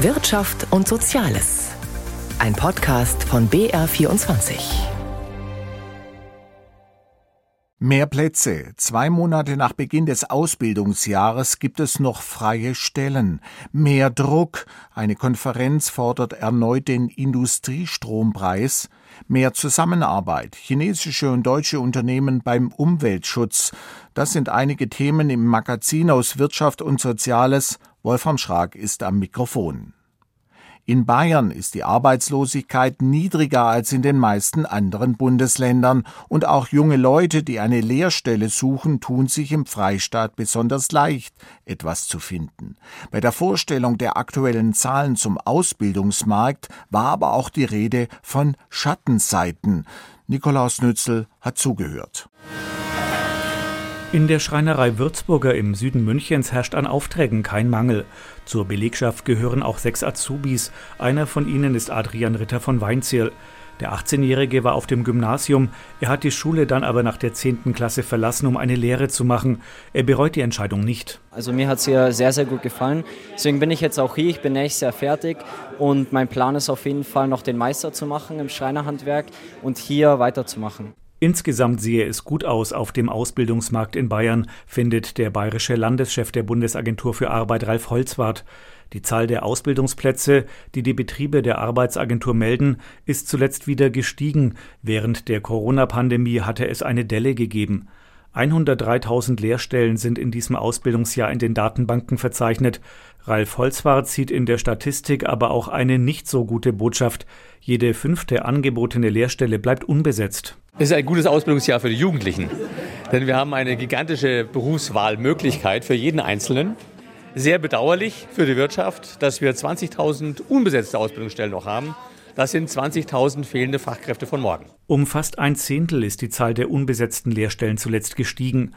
Wirtschaft und Soziales. Ein Podcast von BR24. Mehr Plätze. Zwei Monate nach Beginn des Ausbildungsjahres gibt es noch freie Stellen. Mehr Druck. Eine Konferenz fordert erneut den Industriestrompreis. Mehr Zusammenarbeit. Chinesische und deutsche Unternehmen beim Umweltschutz. Das sind einige Themen im Magazin aus Wirtschaft und Soziales. Wolfram Schrag ist am Mikrofon. In Bayern ist die Arbeitslosigkeit niedriger als in den meisten anderen Bundesländern und auch junge Leute, die eine Lehrstelle suchen, tun sich im Freistaat besonders leicht, etwas zu finden. Bei der Vorstellung der aktuellen Zahlen zum Ausbildungsmarkt war aber auch die Rede von Schattenseiten. Nikolaus Nützel hat zugehört. In der Schreinerei Würzburger im Süden Münchens herrscht an Aufträgen kein Mangel. Zur Belegschaft gehören auch sechs Azubis. Einer von ihnen ist Adrian Ritter von Weinzierl. Der 18-Jährige war auf dem Gymnasium. Er hat die Schule dann aber nach der 10. Klasse verlassen, um eine Lehre zu machen. Er bereut die Entscheidung nicht. Also mir hat es hier sehr, sehr gut gefallen. Deswegen bin ich jetzt auch hier. Ich bin nächstes Jahr fertig. Und mein Plan ist auf jeden Fall noch den Meister zu machen im Schreinerhandwerk und hier weiterzumachen. Insgesamt sehe es gut aus auf dem Ausbildungsmarkt in Bayern, findet der bayerische Landeschef der Bundesagentur für Arbeit Ralf Holzwart. Die Zahl der Ausbildungsplätze, die die Betriebe der Arbeitsagentur melden, ist zuletzt wieder gestiegen. Während der Corona-Pandemie hatte es eine Delle gegeben. 103.000 Lehrstellen sind in diesem Ausbildungsjahr in den Datenbanken verzeichnet. Ralf Holzwart sieht in der Statistik aber auch eine nicht so gute Botschaft. Jede fünfte angebotene Lehrstelle bleibt unbesetzt. Es ist ein gutes Ausbildungsjahr für die Jugendlichen, denn wir haben eine gigantische Berufswahlmöglichkeit für jeden Einzelnen. Sehr bedauerlich für die Wirtschaft, dass wir 20.000 unbesetzte Ausbildungsstellen noch haben. Das sind 20.000 fehlende Fachkräfte von morgen. Um fast ein Zehntel ist die Zahl der unbesetzten Lehrstellen zuletzt gestiegen.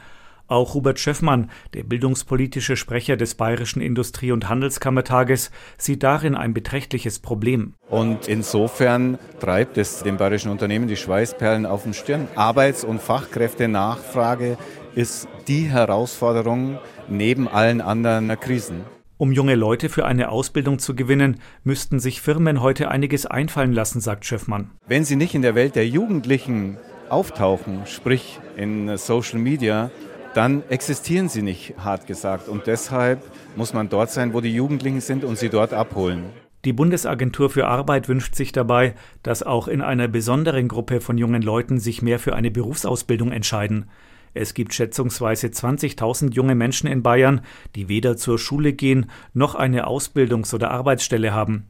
Auch Hubert Schöffmann, der bildungspolitische Sprecher des Bayerischen Industrie- und Handelskammertages, sieht darin ein beträchtliches Problem. Und insofern treibt es dem bayerischen Unternehmen die Schweißperlen auf den Stirn. Arbeits- und Fachkräftenachfrage ist die Herausforderung neben allen anderen Krisen. Um junge Leute für eine Ausbildung zu gewinnen, müssten sich Firmen heute einiges einfallen lassen, sagt Schöffmann. Wenn sie nicht in der Welt der Jugendlichen auftauchen, sprich in Social Media, dann existieren sie nicht, hart gesagt. Und deshalb muss man dort sein, wo die Jugendlichen sind und sie dort abholen. Die Bundesagentur für Arbeit wünscht sich dabei, dass auch in einer besonderen Gruppe von jungen Leuten sich mehr für eine Berufsausbildung entscheiden. Es gibt schätzungsweise 20.000 junge Menschen in Bayern, die weder zur Schule gehen noch eine Ausbildungs- oder Arbeitsstelle haben.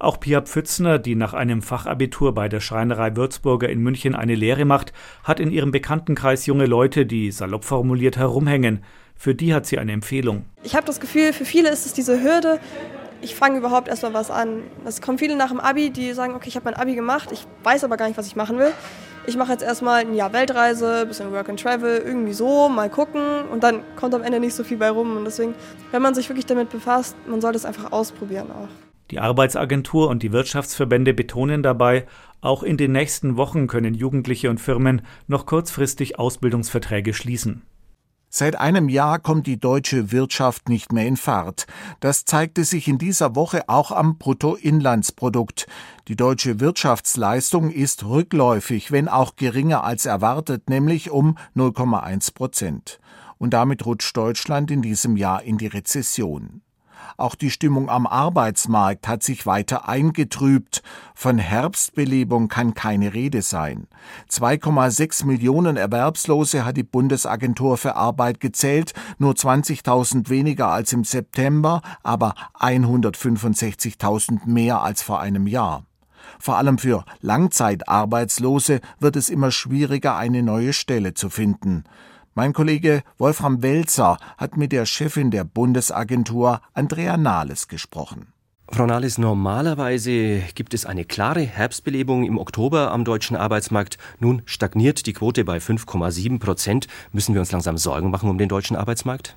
Auch Pia Pfützner, die nach einem Fachabitur bei der Schreinerei Würzburger in München eine Lehre macht, hat in ihrem Bekanntenkreis junge Leute, die salopp formuliert herumhängen. Für die hat sie eine Empfehlung. Ich habe das Gefühl, für viele ist es diese Hürde, ich fange überhaupt erstmal was an. Es kommen viele nach dem Abi, die sagen, okay, ich habe mein Abi gemacht, ich weiß aber gar nicht, was ich machen will. Ich mache jetzt erstmal ein Jahr Weltreise, ein bisschen Work and Travel, irgendwie so, mal gucken und dann kommt am Ende nicht so viel bei rum. Und deswegen, wenn man sich wirklich damit befasst, man sollte es einfach ausprobieren auch. Die Arbeitsagentur und die Wirtschaftsverbände betonen dabei, auch in den nächsten Wochen können Jugendliche und Firmen noch kurzfristig Ausbildungsverträge schließen. Seit einem Jahr kommt die deutsche Wirtschaft nicht mehr in Fahrt. Das zeigte sich in dieser Woche auch am Bruttoinlandsprodukt. Die deutsche Wirtschaftsleistung ist rückläufig, wenn auch geringer als erwartet, nämlich um 0,1 Prozent. Und damit rutscht Deutschland in diesem Jahr in die Rezession. Auch die Stimmung am Arbeitsmarkt hat sich weiter eingetrübt. Von Herbstbelebung kann keine Rede sein. 2,6 Millionen Erwerbslose hat die Bundesagentur für Arbeit gezählt, nur 20.000 weniger als im September, aber 165.000 mehr als vor einem Jahr. Vor allem für Langzeitarbeitslose wird es immer schwieriger, eine neue Stelle zu finden. Mein Kollege Wolfram Welzer hat mit der Chefin der Bundesagentur Andrea Nahles gesprochen. Frau Nahles, normalerweise gibt es eine klare Herbstbelebung im Oktober am deutschen Arbeitsmarkt. Nun stagniert die Quote bei 5,7 Prozent. Müssen wir uns langsam Sorgen machen um den deutschen Arbeitsmarkt?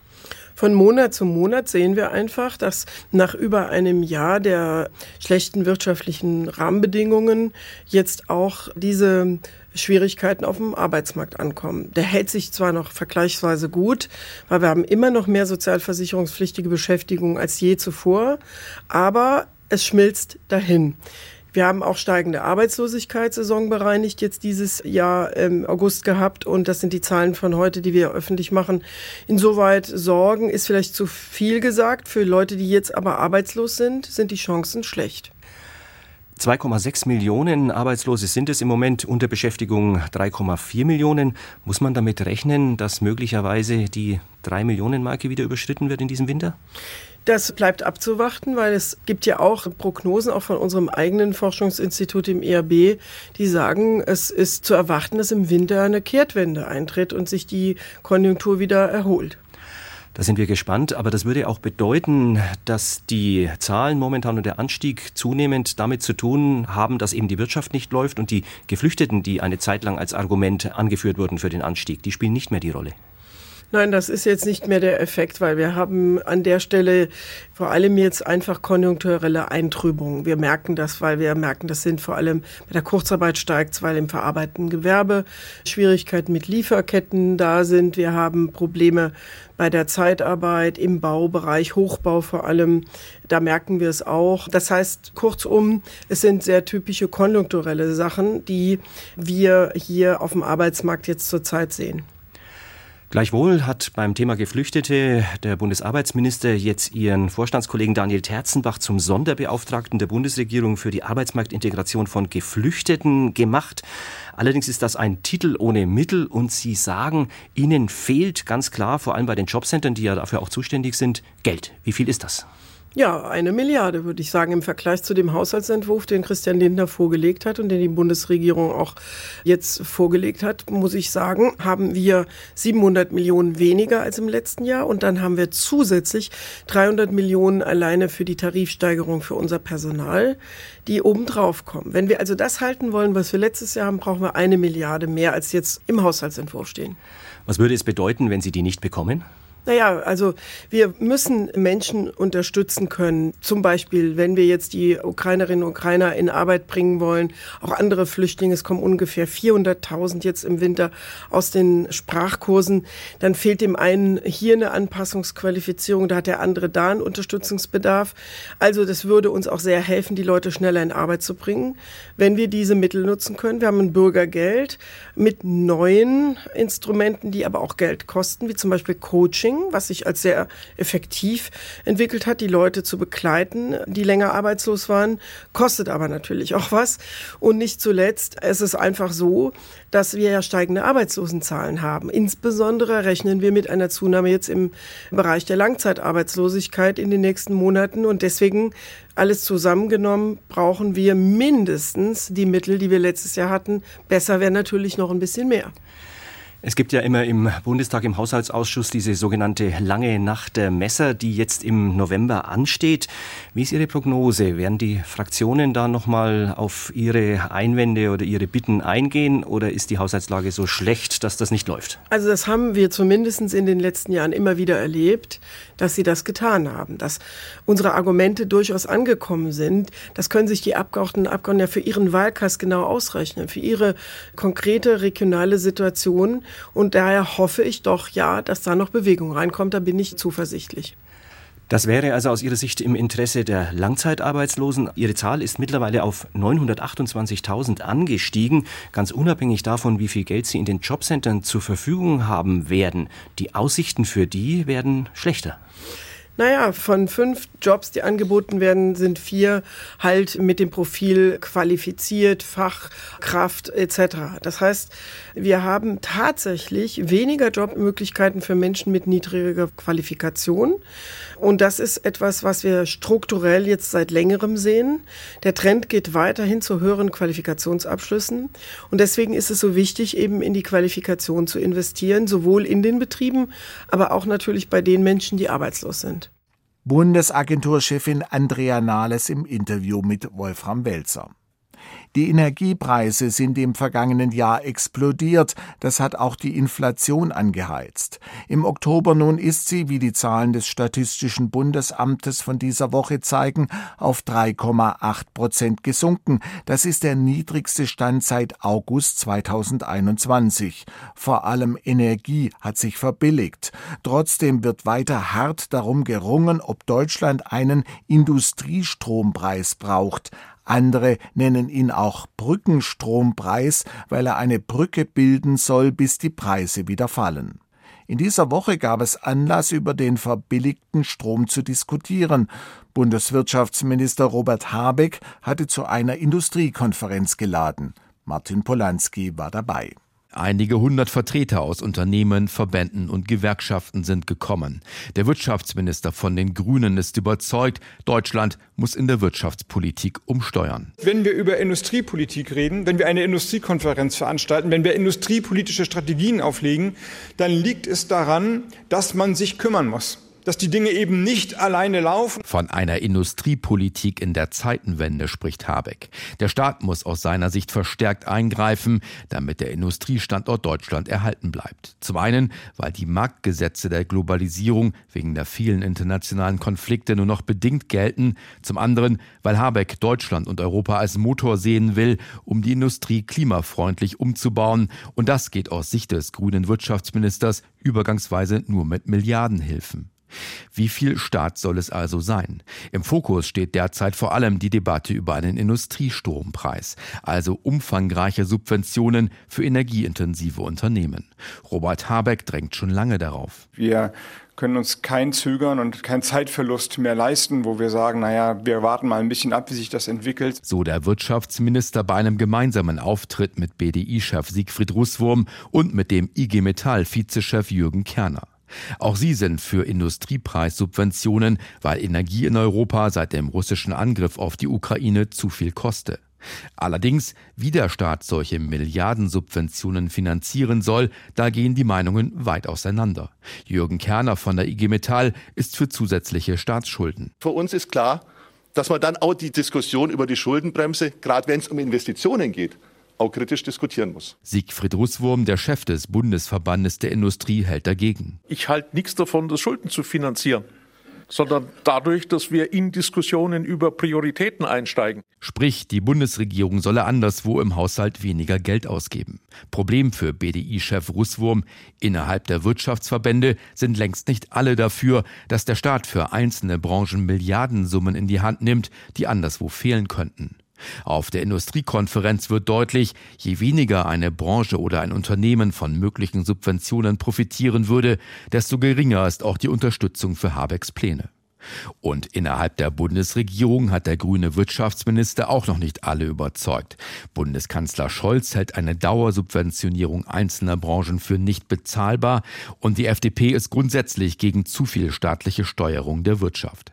Von Monat zu Monat sehen wir einfach, dass nach über einem Jahr der schlechten wirtschaftlichen Rahmenbedingungen jetzt auch diese Schwierigkeiten auf dem Arbeitsmarkt ankommen. Der hält sich zwar noch vergleichsweise gut, weil wir haben immer noch mehr sozialversicherungspflichtige Beschäftigung als je zuvor, aber es schmilzt dahin. Wir haben auch steigende Arbeitslosigkeit saisonbereinigt jetzt dieses Jahr im August gehabt und das sind die Zahlen von heute, die wir öffentlich machen. Insoweit Sorgen ist vielleicht zu viel gesagt. Für Leute, die jetzt aber arbeitslos sind, sind die Chancen schlecht. 2,6 Millionen Arbeitslose sind es im Moment, unter Beschäftigung 3,4 Millionen. Muss man damit rechnen, dass möglicherweise die 3 Millionen Marke wieder überschritten wird in diesem Winter? Das bleibt abzuwarten, weil es gibt ja auch Prognosen auch von unserem eigenen Forschungsinstitut im ERB, die sagen, es ist zu erwarten, dass im Winter eine Kehrtwende eintritt und sich die Konjunktur wieder erholt. Da sind wir gespannt, aber das würde auch bedeuten, dass die Zahlen momentan und der Anstieg zunehmend damit zu tun haben, dass eben die Wirtschaft nicht läuft und die Geflüchteten, die eine Zeit lang als Argument angeführt wurden für den Anstieg, die spielen nicht mehr die Rolle. Nein, das ist jetzt nicht mehr der Effekt, weil wir haben an der Stelle vor allem jetzt einfach konjunkturelle Eintrübungen. Wir merken das, weil wir merken, das sind vor allem bei der Kurzarbeit steigt, weil im verarbeitenden Gewerbe Schwierigkeiten mit Lieferketten da sind. Wir haben Probleme bei der Zeitarbeit im Baubereich, Hochbau vor allem. Da merken wir es auch. Das heißt, kurzum, es sind sehr typische konjunkturelle Sachen, die wir hier auf dem Arbeitsmarkt jetzt zurzeit sehen. Gleichwohl hat beim Thema Geflüchtete der Bundesarbeitsminister jetzt ihren Vorstandskollegen Daniel Terzenbach zum Sonderbeauftragten der Bundesregierung für die Arbeitsmarktintegration von Geflüchteten gemacht. Allerdings ist das ein Titel ohne Mittel und Sie sagen, Ihnen fehlt ganz klar, vor allem bei den Jobcentern, die ja dafür auch zuständig sind, Geld. Wie viel ist das? Ja, eine Milliarde, würde ich sagen, im Vergleich zu dem Haushaltsentwurf, den Christian Lindner vorgelegt hat und den die Bundesregierung auch jetzt vorgelegt hat, muss ich sagen, haben wir 700 Millionen weniger als im letzten Jahr und dann haben wir zusätzlich 300 Millionen alleine für die Tarifsteigerung für unser Personal, die obendrauf kommen. Wenn wir also das halten wollen, was wir letztes Jahr haben, brauchen wir eine Milliarde mehr als jetzt im Haushaltsentwurf stehen. Was würde es bedeuten, wenn Sie die nicht bekommen? Naja, also wir müssen Menschen unterstützen können. Zum Beispiel, wenn wir jetzt die Ukrainerinnen und Ukrainer in Arbeit bringen wollen, auch andere Flüchtlinge, es kommen ungefähr 400.000 jetzt im Winter aus den Sprachkursen, dann fehlt dem einen hier eine Anpassungsqualifizierung, da hat der andere da einen Unterstützungsbedarf. Also das würde uns auch sehr helfen, die Leute schneller in Arbeit zu bringen, wenn wir diese Mittel nutzen können. Wir haben ein Bürgergeld mit neuen Instrumenten, die aber auch Geld kosten, wie zum Beispiel Coaching Coaching, was sich als sehr effektiv entwickelt hat, die Leute zu begleiten, die länger arbeitslos waren, kostet aber natürlich auch was. Und nicht zuletzt, es ist einfach so, dass wir ja steigende Arbeitslosenzahlen haben. Insbesondere rechnen wir mit einer Zunahme jetzt im Bereich der Langzeitarbeitslosigkeit in den nächsten Monaten. Und deswegen alles zusammengenommen brauchen wir mindestens die Mittel, die wir letztes Jahr hatten. Besser wäre natürlich noch ein bisschen mehr. Es gibt ja immer im Bundestag im Haushaltsausschuss diese sogenannte lange Nacht der Messer, die jetzt im November ansteht. Wie ist Ihre Prognose? Werden die Fraktionen da nochmal auf Ihre Einwände oder Ihre Bitten eingehen oder ist die Haushaltslage so schlecht, dass das nicht läuft? Also das haben wir zumindest in den letzten Jahren immer wieder erlebt, dass sie das getan haben, dass unsere Argumente durchaus angekommen sind. Das können sich die Abgeordneten und Abgeordneten ja für ihren Wahlkreis genau ausrechnen, für ihre konkrete regionale Situation. Und daher hoffe ich doch, ja, dass da noch Bewegung reinkommt. Da bin ich zuversichtlich. Das wäre also aus Ihrer Sicht im Interesse der Langzeitarbeitslosen. Ihre Zahl ist mittlerweile auf 928.000 angestiegen, ganz unabhängig davon, wie viel Geld Sie in den Jobcentern zur Verfügung haben werden. Die Aussichten für die werden schlechter. Naja, von fünf Jobs, die angeboten werden, sind vier halt mit dem Profil qualifiziert, Fachkraft etc. Das heißt, wir haben tatsächlich weniger Jobmöglichkeiten für Menschen mit niedriger Qualifikation. Und das ist etwas, was wir strukturell jetzt seit längerem sehen. Der Trend geht weiterhin zu höheren Qualifikationsabschlüssen. Und deswegen ist es so wichtig, eben in die Qualifikation zu investieren, sowohl in den Betrieben, aber auch natürlich bei den Menschen, die arbeitslos sind. Bundesagenturchefin Andrea Nahles im Interview mit Wolfram Welzer. Die Energiepreise sind im vergangenen Jahr explodiert. Das hat auch die Inflation angeheizt. Im Oktober nun ist sie, wie die Zahlen des Statistischen Bundesamtes von dieser Woche zeigen, auf 3,8 Prozent gesunken. Das ist der niedrigste Stand seit August 2021. Vor allem Energie hat sich verbilligt. Trotzdem wird weiter hart darum gerungen, ob Deutschland einen Industriestrompreis braucht. Andere nennen ihn auch Brückenstrompreis, weil er eine Brücke bilden soll, bis die Preise wieder fallen. In dieser Woche gab es Anlass, über den verbilligten Strom zu diskutieren. Bundeswirtschaftsminister Robert Habeck hatte zu einer Industriekonferenz geladen. Martin Polanski war dabei. Einige hundert Vertreter aus Unternehmen, Verbänden und Gewerkschaften sind gekommen. Der Wirtschaftsminister von den Grünen ist überzeugt, Deutschland muss in der Wirtschaftspolitik umsteuern. Wenn wir über Industriepolitik reden, wenn wir eine Industriekonferenz veranstalten, wenn wir industriepolitische Strategien auflegen, dann liegt es daran, dass man sich kümmern muss dass die Dinge eben nicht alleine laufen. Von einer Industriepolitik in der Zeitenwende spricht Habeck. Der Staat muss aus seiner Sicht verstärkt eingreifen, damit der Industriestandort Deutschland erhalten bleibt. Zum einen, weil die Marktgesetze der Globalisierung wegen der vielen internationalen Konflikte nur noch bedingt gelten. Zum anderen, weil Habeck Deutschland und Europa als Motor sehen will, um die Industrie klimafreundlich umzubauen. Und das geht aus Sicht des grünen Wirtschaftsministers übergangsweise nur mit Milliardenhilfen. Wie viel Staat soll es also sein? Im Fokus steht derzeit vor allem die Debatte über einen Industriestrompreis, also umfangreiche Subventionen für energieintensive Unternehmen. Robert Habeck drängt schon lange darauf. Wir können uns kein Zögern und kein Zeitverlust mehr leisten, wo wir sagen, naja, wir warten mal ein bisschen ab, wie sich das entwickelt. So der Wirtschaftsminister bei einem gemeinsamen Auftritt mit BDI-Chef Siegfried Russwurm und mit dem IG Metall-Vizechef Jürgen Kerner. Auch sie sind für Industriepreissubventionen, weil Energie in Europa seit dem russischen Angriff auf die Ukraine zu viel koste. Allerdings, wie der Staat solche Milliardensubventionen finanzieren soll, da gehen die Meinungen weit auseinander. Jürgen Kerner von der IG Metall ist für zusätzliche Staatsschulden. Für uns ist klar, dass man dann auch die Diskussion über die Schuldenbremse, gerade wenn es um Investitionen geht, auch kritisch diskutieren muss. Siegfried Russwurm, der Chef des Bundesverbandes der Industrie, hält dagegen. Ich halte nichts davon, das Schulden zu finanzieren sondern dadurch, dass wir in Diskussionen über Prioritäten einsteigen. Sprich, die Bundesregierung solle anderswo im Haushalt weniger Geld ausgeben. Problem für BDI-Chef Russwurm, innerhalb der Wirtschaftsverbände sind längst nicht alle dafür, dass der Staat für einzelne Branchen Milliardensummen in die Hand nimmt, die anderswo fehlen könnten. Auf der Industriekonferenz wird deutlich, je weniger eine Branche oder ein Unternehmen von möglichen Subventionen profitieren würde, desto geringer ist auch die Unterstützung für Habecks Pläne. Und innerhalb der Bundesregierung hat der grüne Wirtschaftsminister auch noch nicht alle überzeugt. Bundeskanzler Scholz hält eine Dauersubventionierung einzelner Branchen für nicht bezahlbar und die FDP ist grundsätzlich gegen zu viel staatliche Steuerung der Wirtschaft.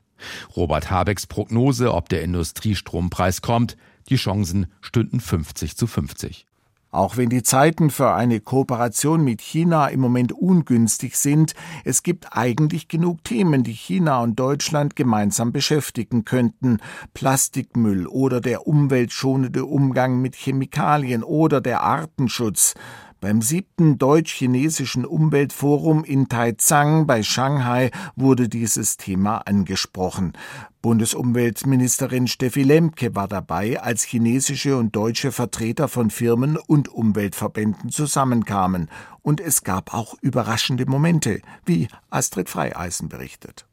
Robert Habecks Prognose, ob der Industriestrompreis kommt, die Chancen stünden 50 zu 50. Auch wenn die Zeiten für eine Kooperation mit China im Moment ungünstig sind, es gibt eigentlich genug Themen, die China und Deutschland gemeinsam beschäftigen könnten. Plastikmüll oder der umweltschonende Umgang mit Chemikalien oder der Artenschutz. Beim siebten deutsch-chinesischen Umweltforum in Taizang bei Shanghai wurde dieses Thema angesprochen. Bundesumweltministerin Steffi Lemke war dabei, als chinesische und deutsche Vertreter von Firmen und Umweltverbänden zusammenkamen. Und es gab auch überraschende Momente, wie Astrid Freieisen berichtet.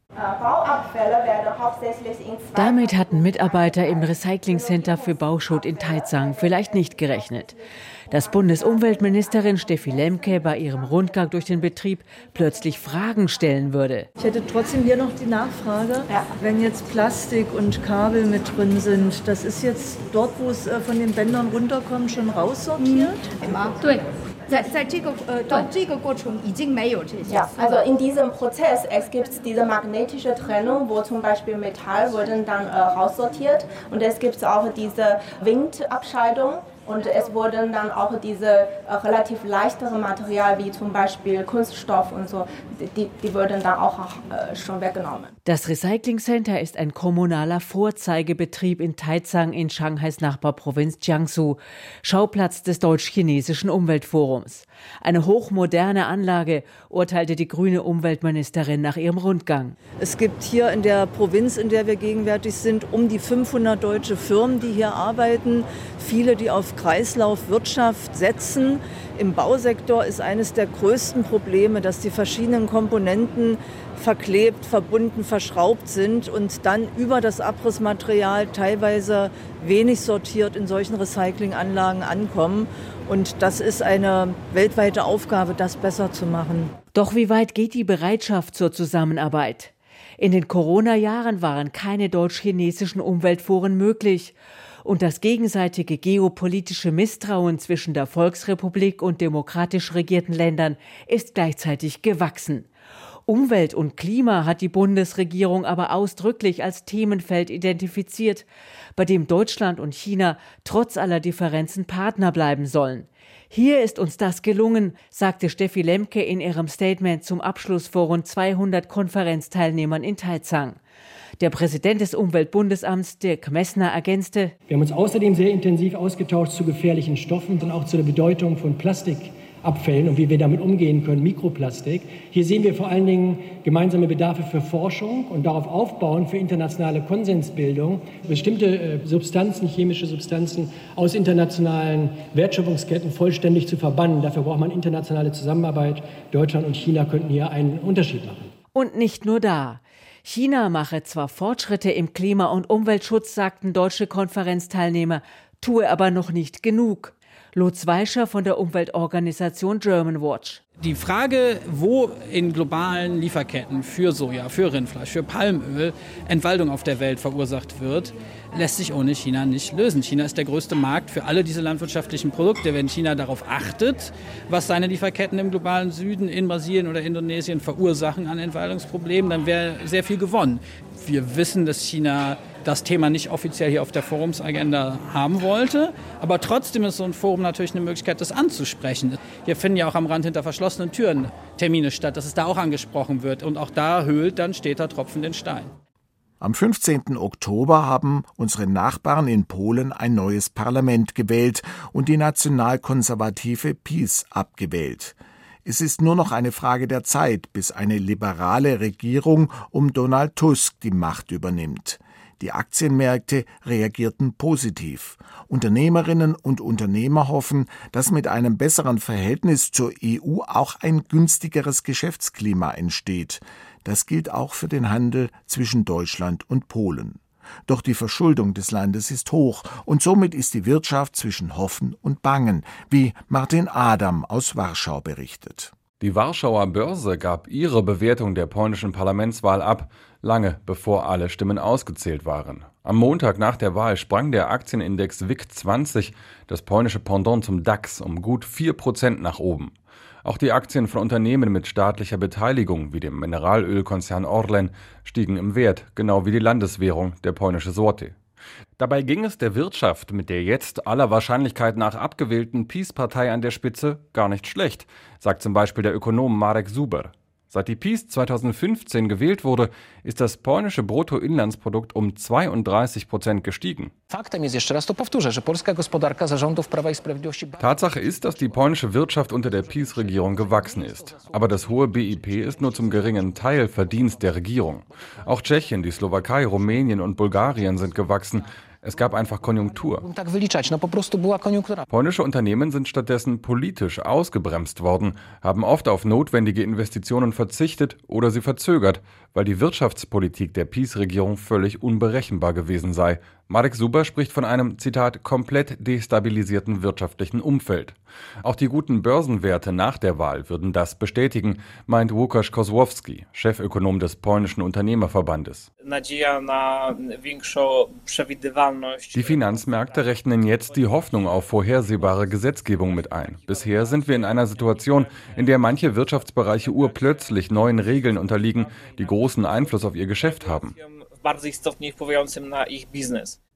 Damit hatten Mitarbeiter im Recyclingcenter für Bauschutt in Taizang vielleicht nicht gerechnet dass Bundesumweltministerin Steffi Lemke bei ihrem Rundgang durch den Betrieb plötzlich Fragen stellen würde. Ich hätte trotzdem hier noch die Nachfrage, ja. wenn jetzt Plastik und Kabel mit drin sind, das ist jetzt dort, wo es äh, von den Bändern runterkommt, schon raussortiert? Immer. Mhm. Ja, also in diesem Prozess es gibt diese magnetische Trennung, wo zum Beispiel Metall wurden dann äh, raussortiert und es gibt auch diese Windabscheidung Und es wurden dann auch diese äh, relativ leichtere Material wie zum Beispiel Kunststoff und so, die, die wurden dann auch äh, schon weggenommen. Das Recycling Center ist ein kommunaler Vorzeigebetrieb in Taizang in Shanghais Nachbarprovinz Jiangsu, Schauplatz des deutsch-chinesischen Umweltforums. Eine hochmoderne Anlage, urteilte die grüne Umweltministerin nach ihrem Rundgang. Es gibt hier in der Provinz, in der wir gegenwärtig sind, um die 500 deutsche Firmen, die hier arbeiten. Viele, die auf Kreislaufwirtschaft setzen. Im Bausektor ist eines der größten Probleme, dass die verschiedenen Komponenten verklebt, verbunden, verschraubt sind und dann über das Abrissmaterial teilweise wenig sortiert in solchen Recyclinganlagen ankommen. Und das ist eine weltweite Aufgabe, das besser zu machen. Doch wie weit geht die Bereitschaft zur Zusammenarbeit? In den Corona-Jahren waren keine deutsch-chinesischen Umweltforen möglich. Und das gegenseitige geopolitische Misstrauen zwischen der Volksrepublik und demokratisch regierten Ländern ist gleichzeitig gewachsen. Umwelt und Klima hat die Bundesregierung aber ausdrücklich als Themenfeld identifiziert, bei dem Deutschland und China trotz aller Differenzen Partner bleiben sollen. Hier ist uns das gelungen, sagte Steffi Lemke in ihrem Statement zum Abschluss vor rund 200 Konferenzteilnehmern in Taizang. Der Präsident des Umweltbundesamts, Dirk Messner, ergänzte, Wir haben uns außerdem sehr intensiv ausgetauscht zu gefährlichen Stoffen und auch zu der Bedeutung von Plastik Abfällen und wie wir damit umgehen können, Mikroplastik. Hier sehen wir vor allen Dingen gemeinsame Bedarfe für Forschung und darauf aufbauen für internationale Konsensbildung, bestimmte äh, Substanzen, chemische Substanzen aus internationalen Wertschöpfungsketten vollständig zu verbannen. Dafür braucht man internationale Zusammenarbeit. Deutschland und China könnten hier einen Unterschied machen. Und nicht nur da. China mache zwar Fortschritte im Klima- und Umweltschutz, sagten deutsche Konferenzteilnehmer, tue aber noch nicht genug. Lutz Weischer von der Umweltorganisation German Watch. Die Frage, wo in globalen Lieferketten für Soja, für Rindfleisch, für Palmöl Entwaldung auf der Welt verursacht wird, lässt sich ohne China nicht lösen. China ist der größte Markt für alle diese landwirtschaftlichen Produkte. Wenn China darauf achtet, was seine Lieferketten im globalen Süden in Brasilien oder Indonesien verursachen an Entwaldungsproblemen, dann wäre sehr viel gewonnen. Wir wissen, dass China das Thema nicht offiziell hier auf der Forumsagenda haben wollte. Aber trotzdem ist so ein Forum natürlich eine Möglichkeit, das anzusprechen. Hier finden ja auch am Rand hinter verschlossenen Türen Termine statt, dass es da auch angesprochen wird. Und auch da höhlt dann steter Tropfen den Stein. Am 15. Oktober haben unsere Nachbarn in Polen ein neues Parlament gewählt und die nationalkonservative PiS abgewählt. Es ist nur noch eine Frage der Zeit, bis eine liberale Regierung um Donald Tusk die Macht übernimmt. Die Aktienmärkte reagierten positiv. Unternehmerinnen und Unternehmer hoffen, dass mit einem besseren Verhältnis zur EU auch ein günstigeres Geschäftsklima entsteht. Das gilt auch für den Handel zwischen Deutschland und Polen. Doch die Verschuldung des Landes ist hoch und somit ist die Wirtschaft zwischen Hoffen und Bangen, wie Martin Adam aus Warschau berichtet. Die Warschauer Börse gab ihre Bewertung der polnischen Parlamentswahl ab, lange bevor alle Stimmen ausgezählt waren. Am Montag nach der Wahl sprang der Aktienindex WIG 20, das polnische Pendant zum DAX, um gut 4% nach oben. Auch die Aktien von Unternehmen mit staatlicher Beteiligung, wie dem Mineralölkonzern Orlen, stiegen im Wert, genau wie die Landeswährung, der polnische Sorte. Dabei ging es der Wirtschaft mit der jetzt aller Wahrscheinlichkeit nach abgewählten Peace-Partei an der Spitze gar nicht schlecht, sagt zum Beispiel der Ökonom Marek Zuber. Seit die PiS 2015 gewählt wurde, ist das polnische Bruttoinlandsprodukt um 32 Prozent gestiegen. Tatsache ist, dass die polnische Wirtschaft unter der PiS-Regierung gewachsen ist. Aber das hohe BIP ist nur zum geringen Teil Verdienst der Regierung. Auch Tschechien, die Slowakei, Rumänien und Bulgarien sind gewachsen. Es gab einfach Konjunktur. Polnische Unternehmen sind stattdessen politisch ausgebremst worden, haben oft auf notwendige Investitionen verzichtet oder sie verzögert, weil die Wirtschaftspolitik der PiS-Regierung völlig unberechenbar gewesen sei. Marek Suber spricht von einem, Zitat, komplett destabilisierten wirtschaftlichen Umfeld. Auch die guten Börsenwerte nach der Wahl würden das bestätigen, meint Łukasz Kozłowski, Chefökonom des polnischen Unternehmerverbandes. Die Finanzmärkte rechnen jetzt die Hoffnung auf vorhersehbare Gesetzgebung mit ein. Bisher sind wir in einer Situation, in der manche Wirtschaftsbereiche urplötzlich neuen Regeln unterliegen, die großen Einfluss auf ihr Geschäft haben.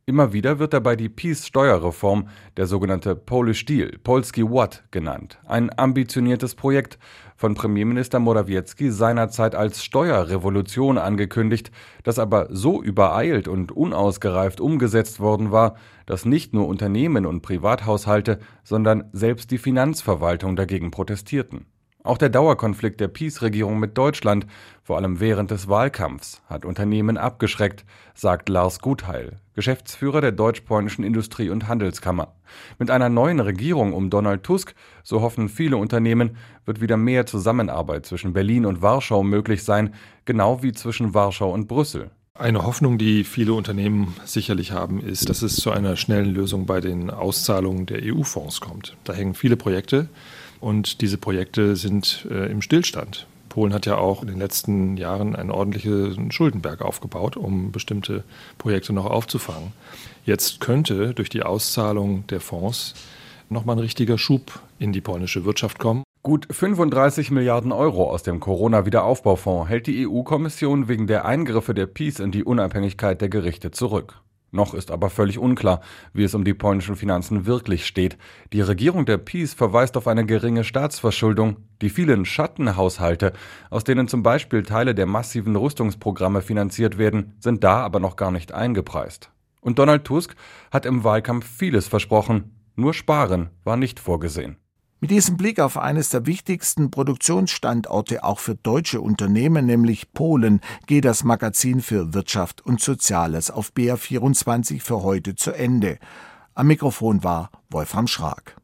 Immer wieder wird dabei die Peace-Steuerreform, der sogenannte Polish Deal, Polski Watt, genannt. Ein ambitioniertes Projekt, von Premierminister Morawiecki seinerzeit als Steuerrevolution angekündigt, das aber so übereilt und unausgereift umgesetzt worden war, dass nicht nur Unternehmen und Privathaushalte, sondern selbst die Finanzverwaltung dagegen protestierten. Auch der Dauerkonflikt der Peace-Regierung mit Deutschland, vor allem während des Wahlkampfs, hat Unternehmen abgeschreckt, sagt Lars Gutheil, Geschäftsführer der Deutsch-Polnischen Industrie- und Handelskammer. Mit einer neuen Regierung um Donald Tusk, so hoffen viele Unternehmen, wird wieder mehr Zusammenarbeit zwischen Berlin und Warschau möglich sein, genau wie zwischen Warschau und Brüssel. Eine Hoffnung, die viele Unternehmen sicherlich haben, ist, dass es zu einer schnellen Lösung bei den Auszahlungen der EU-Fonds kommt. Da hängen viele Projekte und diese Projekte sind äh, im Stillstand. Polen hat ja auch in den letzten Jahren einen ordentlichen Schuldenberg aufgebaut, um bestimmte Projekte noch aufzufangen. Jetzt könnte durch die Auszahlung der Fonds nochmal ein richtiger Schub in die polnische Wirtschaft kommen. Gut 35 Milliarden Euro aus dem Corona-Wiederaufbaufonds hält die EU-Kommission wegen der Eingriffe der Peace in die Unabhängigkeit der Gerichte zurück. Noch ist aber völlig unklar, wie es um die polnischen Finanzen wirklich steht. Die Regierung der Peace verweist auf eine geringe Staatsverschuldung, die vielen Schattenhaushalte, aus denen zum Beispiel Teile der massiven Rüstungsprogramme finanziert werden, sind da aber noch gar nicht eingepreist. Und Donald Tusk hat im Wahlkampf vieles versprochen, nur Sparen war nicht vorgesehen. Mit diesem Blick auf eines der wichtigsten Produktionsstandorte auch für deutsche Unternehmen, nämlich Polen, geht das Magazin für Wirtschaft und Soziales auf BR24 für heute zu Ende. Am Mikrofon war Wolfram Schrag.